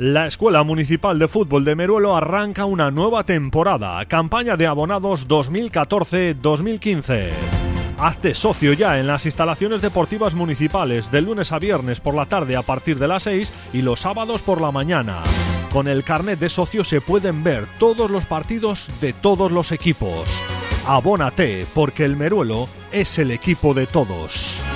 La Escuela Municipal de Fútbol de Meruelo arranca una nueva temporada, campaña de abonados 2014-2015. Hazte socio ya en las instalaciones deportivas municipales de lunes a viernes por la tarde a partir de las 6 y los sábados por la mañana. Con el carnet de socio se pueden ver todos los partidos de todos los equipos. Abónate porque el Meruelo es el equipo de todos.